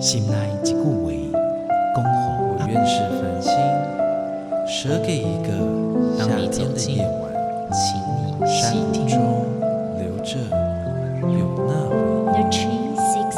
心内一句话，恭候我愿是繁星，舍给一个夏天的夜晚，请你山中留着有那回忆。The tree seeks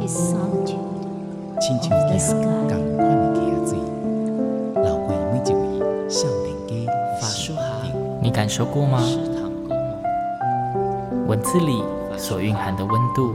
his solitude 亲像一 sky. 共款的溪水，流过每一位少年家法书哈，你感受过吗？文字里所蕴含的温度。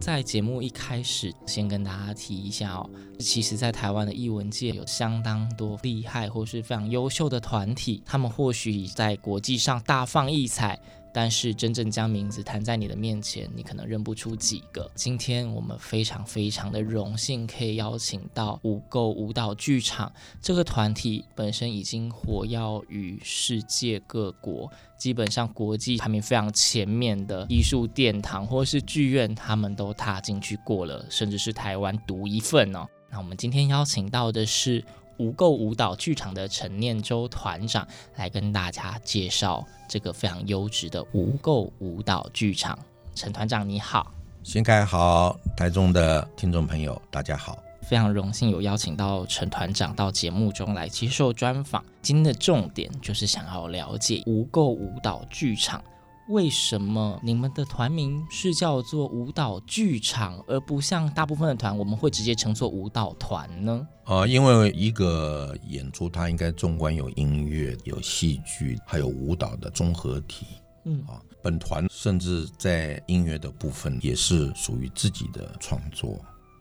在节目一开始，先跟大家提一下哦，其实，在台湾的艺文界有相当多厉害或是非常优秀的团体，他们或许在国际上大放异彩。但是真正将名字弹在你的面前，你可能认不出几个。今天我们非常非常的荣幸，可以邀请到无垢舞蹈剧场这个团体，本身已经活跃于世界各国，基本上国际排名非常前面的艺术殿堂或是剧院，他们都踏进去过了，甚至是台湾独一份哦。那我们今天邀请到的是无垢舞蹈剧场的陈念洲团长来跟大家介绍这个非常优质的无垢舞蹈剧场。陈团长你好，新开好，台中的听众朋友大家好，非常荣幸有邀请到陈团长到节目中来接受专访。今天的重点就是想要了解无垢舞蹈剧场。为什么你们的团名是叫做舞蹈剧场，而不像大部分的团，我们会直接称作舞蹈团呢？呃，因为一个演出它应该纵观有音乐、有戏剧，还有舞蹈的综合体。嗯啊，本团甚至在音乐的部分也是属于自己的创作。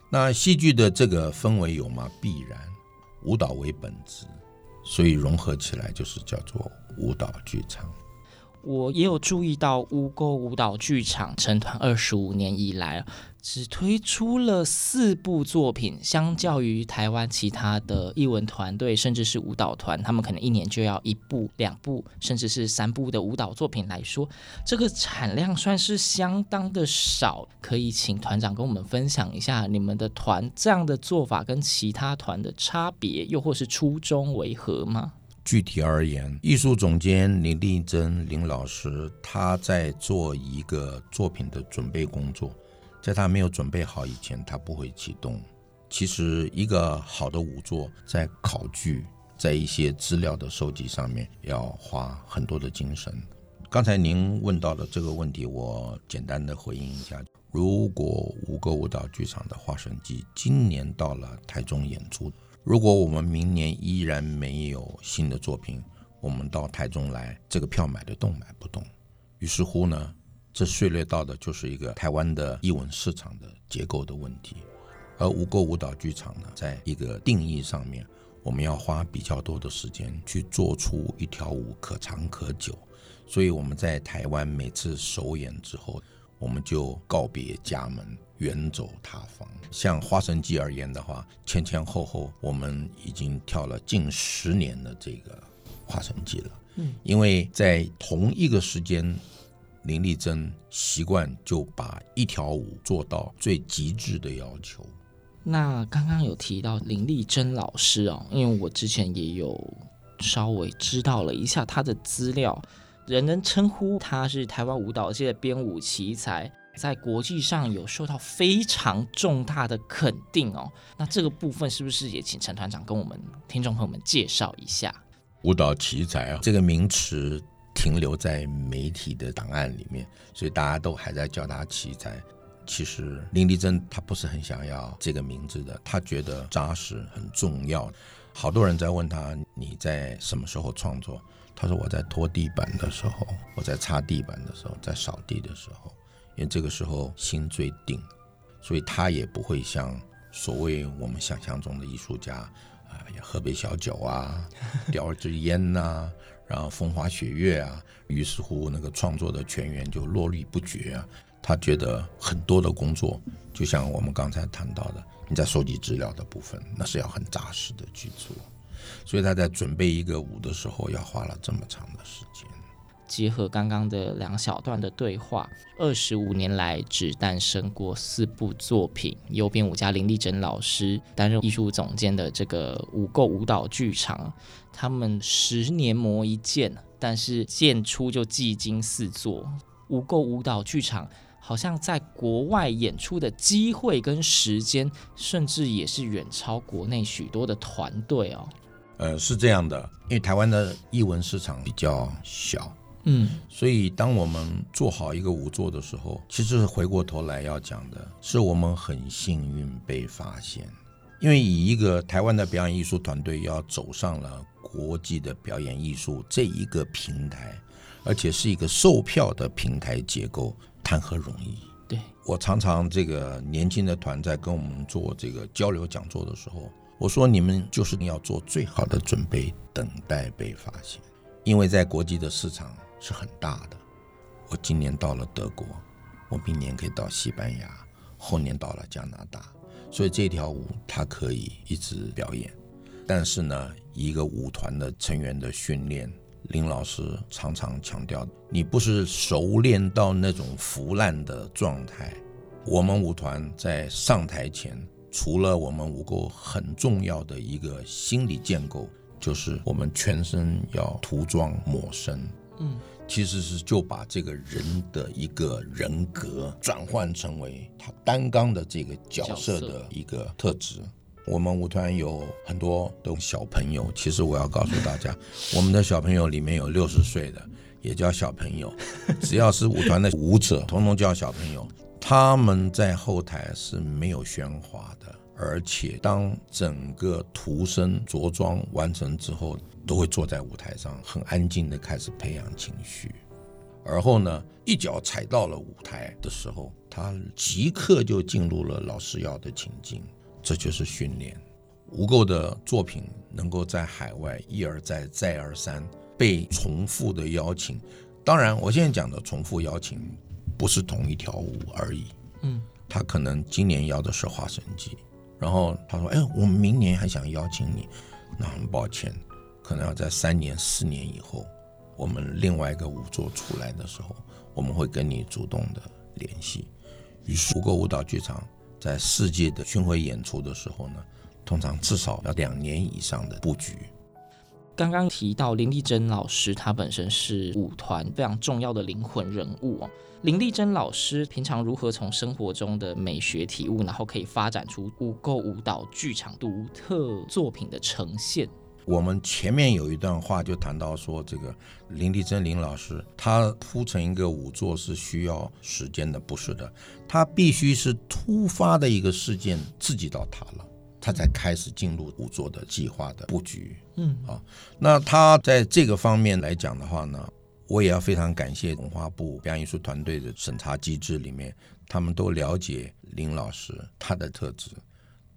那戏剧的这个氛围有吗？必然，舞蹈为本质，所以融合起来就是叫做舞蹈剧场。我也有注意到无垢舞蹈剧场成团二十五年以来，只推出了四部作品。相较于台湾其他的艺文团队，甚至是舞蹈团，他们可能一年就要一部、两部，甚至是三部的舞蹈作品来说，这个产量算是相当的少。可以请团长跟我们分享一下你们的团这样的做法跟其他团的差别，又或是初衷为何吗？具体而言，艺术总监林丽珍林老师，他在做一个作品的准备工作，在他没有准备好以前，他不会启动。其实，一个好的舞作，在考据，在一些资料的收集上面，要花很多的精神。刚才您问到的这个问题，我简单的回应一下：如果五个舞蹈剧场的《花神祭》今年到了台中演出。如果我们明年依然没有新的作品，我们到台中来，这个票买得动买不动？于是乎呢，这涉猎到的就是一个台湾的艺文市场的结构的问题。而无垢舞蹈剧场呢，在一个定义上面，我们要花比较多的时间去做出一条舞可长可久。所以我们在台湾每次首演之后，我们就告别家门。远走他方。像《花神记》而言的话，前前后后我们已经跳了近十年的这个《花神记》了。嗯，因为在同一个时间，林丽珍习惯就把一条舞做到最极致的要求。那刚刚有提到林丽珍老师哦，因为我之前也有稍微知道了一下她的资料，人人称呼她是台湾舞蹈界的编舞奇才。在国际上有受到非常重大的肯定哦，那这个部分是不是也请陈团长跟我们听众朋友们介绍一下？舞蹈奇才啊，这个名词停留在媒体的档案里面，所以大家都还在叫他奇才。其实林丽珍她不是很想要这个名字的，她觉得扎实很重要。好多人在问他，你在什么时候创作？他说我在拖地板的时候，我在擦地板的时候，在扫地的时候。因为这个时候心最定，所以他也不会像所谓我们想象中的艺术家啊，要喝杯小酒啊，叼支烟呐、然后风花雪月啊，于是乎那个创作的泉源就络绎不绝啊。他觉得很多的工作，就像我们刚才谈到的，你在收集资料的部分，那是要很扎实的去做。所以他在准备一个舞的时候，要花了这么长的时间。结合刚刚的两小段的对话，二十五年来只诞生过四部作品。右边五家林丽珍老师担任艺术总监的这个无垢舞蹈剧场，他们十年磨一剑，但是剑出就技惊四座。无垢舞蹈剧场好像在国外演出的机会跟时间，甚至也是远超国内许多的团队哦。呃，是这样的，因为台湾的艺文市场比较小。嗯，所以当我们做好一个舞作的时候，其实回过头来要讲的是，我们很幸运被发现，因为以一个台湾的表演艺术团队要走上了国际的表演艺术这一个平台，而且是一个售票的平台结构，谈何容易？对，我常常这个年轻的团在跟我们做这个交流讲座的时候，我说你们就是要做最好的准备，等待被发现，因为在国际的市场。是很大的。我今年到了德国，我明年可以到西班牙，后年到了加拿大，所以这条舞它可以一直表演。但是呢，一个舞团的成员的训练，林老师常常强调，你不是熟练到那种腐烂的状态。我们舞团在上台前，除了我们舞构很重要的一个心理建构，就是我们全身要涂装抹身。嗯，其实是就把这个人的一个人格转换成为他担纲的这个角色的一个特质。我们舞团有很多的小朋友，其实我要告诉大家，我们的小朋友里面有六十岁的，也叫小朋友。只要是舞团的舞者，统统叫小朋友。他们在后台是没有喧哗的，而且当整个涂身着装完成之后。都会坐在舞台上，很安静的开始培养情绪，而后呢，一脚踩到了舞台的时候，他即刻就进入了老师要的情境，这就是训练。无垢的作品能够在海外一而再、再而三被重复的邀请，当然，我现在讲的重复邀请不是同一条舞而已，嗯，他可能今年邀的是《花神记》，然后他说：“哎，我们明年还想邀请你。”那很抱歉。可能要在三年、四年以后，我们另外一个舞作出来的时候，我们会跟你主动的联系。于是，不过舞蹈剧场在世界的巡回演出的时候呢，通常至少要两年以上的布局。刚刚提到林丽珍老师，她本身是舞团非常重要的灵魂人物哦。林丽珍老师平常如何从生活中的美学体悟，然后可以发展出无垢舞蹈剧场独特作品的呈现？我们前面有一段话就谈到说，这个林丽珍林老师，她铺成一个舞作是需要时间的，不是的，她必须是突发的一个事件刺激到她了，他才开始进入五座的计划的布局。嗯，啊，那他在这个方面来讲的话呢，我也要非常感谢文化部表演艺术团队的审查机制里面，他们都了解林老师他的特质，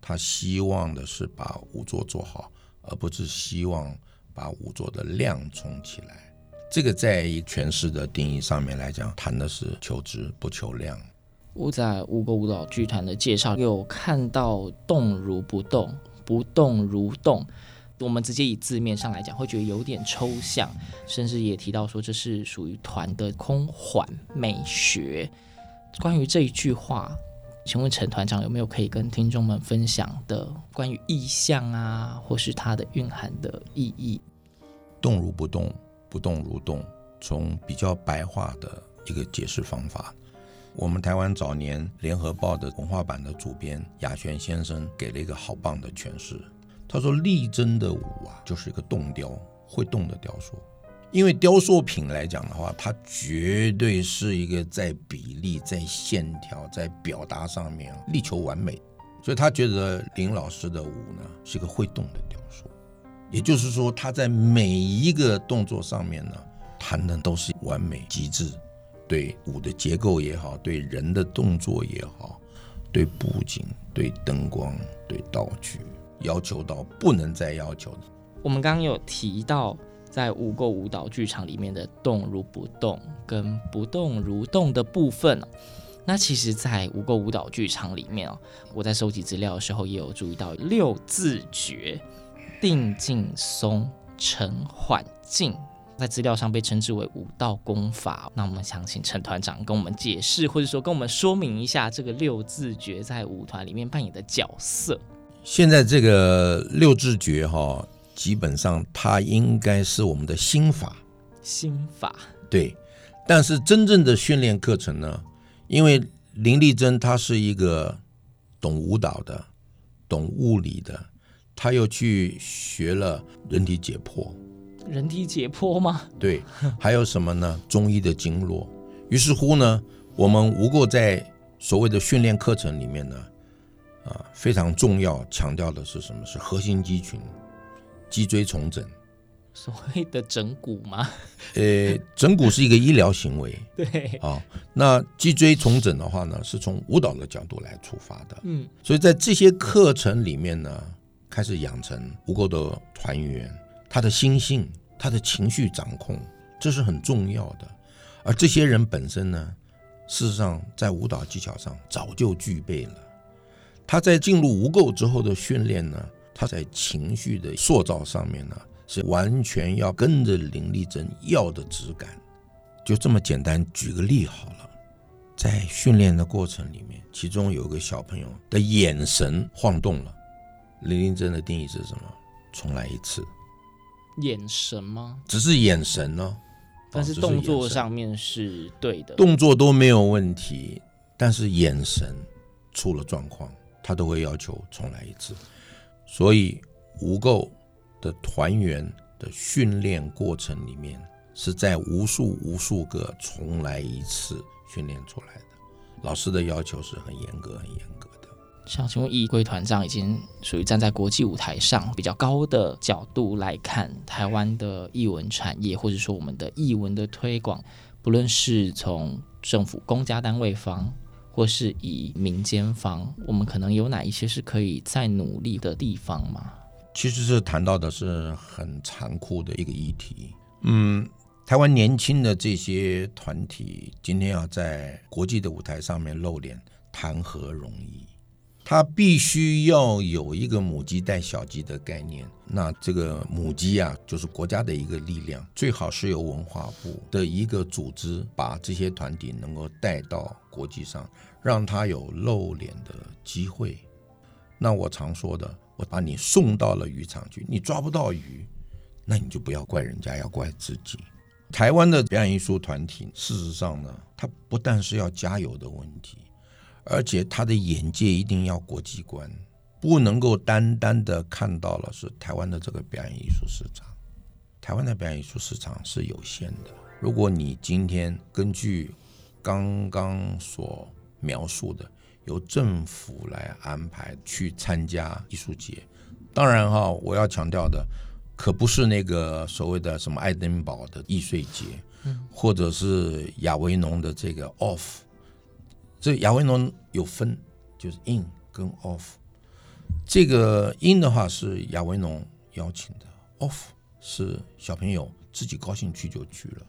他希望的是把五座做好。而不是希望把五座的量冲起来，这个在诠释的定义上面来讲，谈的是求质不求量。我在无垢舞蹈剧团的介绍有看到“动如不动，不动如动”，我们直接以字面上来讲，会觉得有点抽象，甚至也提到说这是属于团的空缓美学。关于这一句话。请问陈团长有没有可以跟听众们分享的关于意象啊，或是它的蕴含的意义？动如不动，不动如动，从比较白话的一个解释方法，我们台湾早年联合报的文化版的主编亚璇先生给了一个好棒的诠释。他说：“丽珍的舞啊，就是一个动雕，会动的雕塑。”因为雕塑品来讲的话，它绝对是一个在比例、在线条、在表达上面力求完美，所以他觉得林老师的舞呢是一个会动的雕塑，也就是说他在每一个动作上面呢谈的都是完美极致，对舞的结构也好，对人的动作也好，对布景、对灯光、对道具，要求到不能再要求。我们刚刚有提到。在无垢舞蹈剧场里面的动如不动跟不动如动的部分，那其实，在无垢舞蹈剧场里面哦，我在收集资料的时候也有注意到六字诀：定、静、松、沉、缓、静。在资料上被称之为五道功法。那我们想请陈团长跟我们解释，或者说跟我们说明一下这个六字诀在舞团里面扮演的角色。现在这个六字诀哈，基本上它应该是我们的心法。心法对，但是真正的训练课程呢，因为林丽珍她是一个懂舞蹈的、懂物理的，她又去学了人体解剖。人体解剖吗？对，还有什么呢？中医的经络。于是乎呢，我们无垢在所谓的训练课程里面呢，啊，非常重要，强调的是什么？是核心肌群，脊椎重整。所谓的整骨吗？呃，整骨是一个医疗行为。对。啊，那脊椎重整的话呢，是从舞蹈的角度来出发的。嗯。所以在这些课程里面呢，开始养成无垢的团员，他的心性。他的情绪掌控，这是很重要的。而这些人本身呢，事实上在舞蹈技巧上早就具备了。他在进入无垢之后的训练呢，他在情绪的塑造上面呢，是完全要跟着林丽珍要的质感。就这么简单，举个例好了，在训练的过程里面，其中有个小朋友的眼神晃动了，林丽珍的定义是什么？重来一次。眼神吗？只是眼神呢、哦，但是动作上面是对的，动作都没有问题，但是眼神出了状况，他都会要求重来一次。所以无垢的团员的训练过程里面，是在无数无数个重来一次训练出来的。老师的要求是很严格，很严格。想像请问一贵团长已经属于站在国际舞台上比较高的角度来看台湾的译文产业，或者说我们的译文的推广，不论是从政府公家单位方，或是以民间方，我们可能有哪一些是可以再努力的地方吗？其实是谈到的是很残酷的一个议题。嗯，台湾年轻的这些团体今天要在国际的舞台上面露脸，谈何容易？他必须要有一个母鸡带小鸡的概念，那这个母鸡啊，就是国家的一个力量，最好是由文化部的一个组织把这些团体能够带到国际上，让他有露脸的机会。那我常说的，我把你送到了渔场去，你抓不到鱼，那你就不要怪人家，要怪自己。台湾的表演艺术团体，事实上呢，它不但是要加油的问题。而且他的眼界一定要国际观，不能够单单的看到了是台湾的这个表演艺术市场。台湾的表演艺术市场是有限的。如果你今天根据刚刚所描述的，由政府来安排去参加艺术节，当然哈，我要强调的可不是那个所谓的什么爱丁堡的艺术节，或者是亚维农的这个 off。这亚维农有分，就是 in 跟 off。这个 in 的话是亚维农邀请的，off 是小朋友自己高兴去就去了。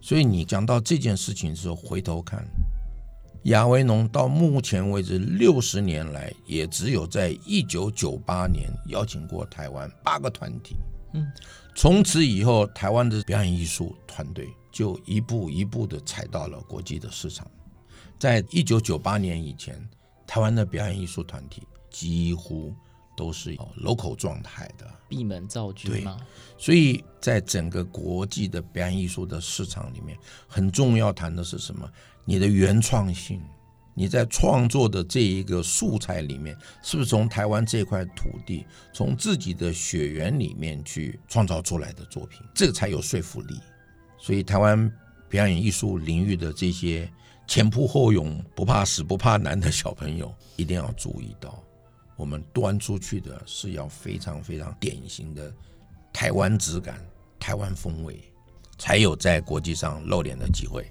所以你讲到这件事情的时候，回头看，亚维农到目前为止六十年来，也只有在一九九八年邀请过台湾八个团体。嗯，从此以后，台湾的表演艺术团队就一步一步的踩到了国际的市场。在一九九八年以前，台湾的表演艺术团体几乎都是 local 状态的，闭门造车吗？对，所以在整个国际的表演艺术的市场里面，很重要谈的是什么？你的原创性，你在创作的这一个素材里面，是不是从台湾这块土地，从自己的血缘里面去创造出来的作品，这个才有说服力。所以，台湾表演艺术领域的这些。前仆后勇、不怕死不怕难的小朋友，一定要注意到，我们端出去的是要非常非常典型的台湾质感、台湾风味，才有在国际上露脸的机会。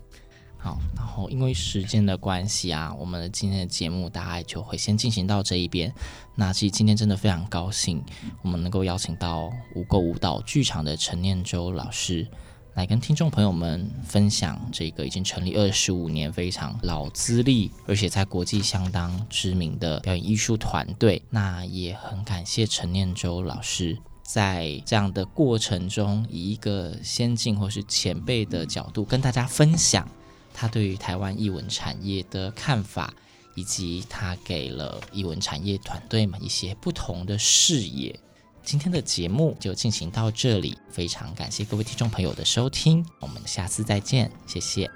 好，然后因为时间的关系啊，我们今天的节目大概就会先进行到这一边。那其实今天真的非常高兴，我们能够邀请到无垢舞蹈剧场的陈念舟老师。来跟听众朋友们分享这个已经成立二十五年、非常老资历，而且在国际相当知名的表演艺术团队。那也很感谢陈念舟老师，在这样的过程中，以一个先进或是前辈的角度跟大家分享他对于台湾艺文产业的看法，以及他给了艺文产业团队们一些不同的视野。今天的节目就进行到这里，非常感谢各位听众朋友的收听，我们下次再见，谢谢。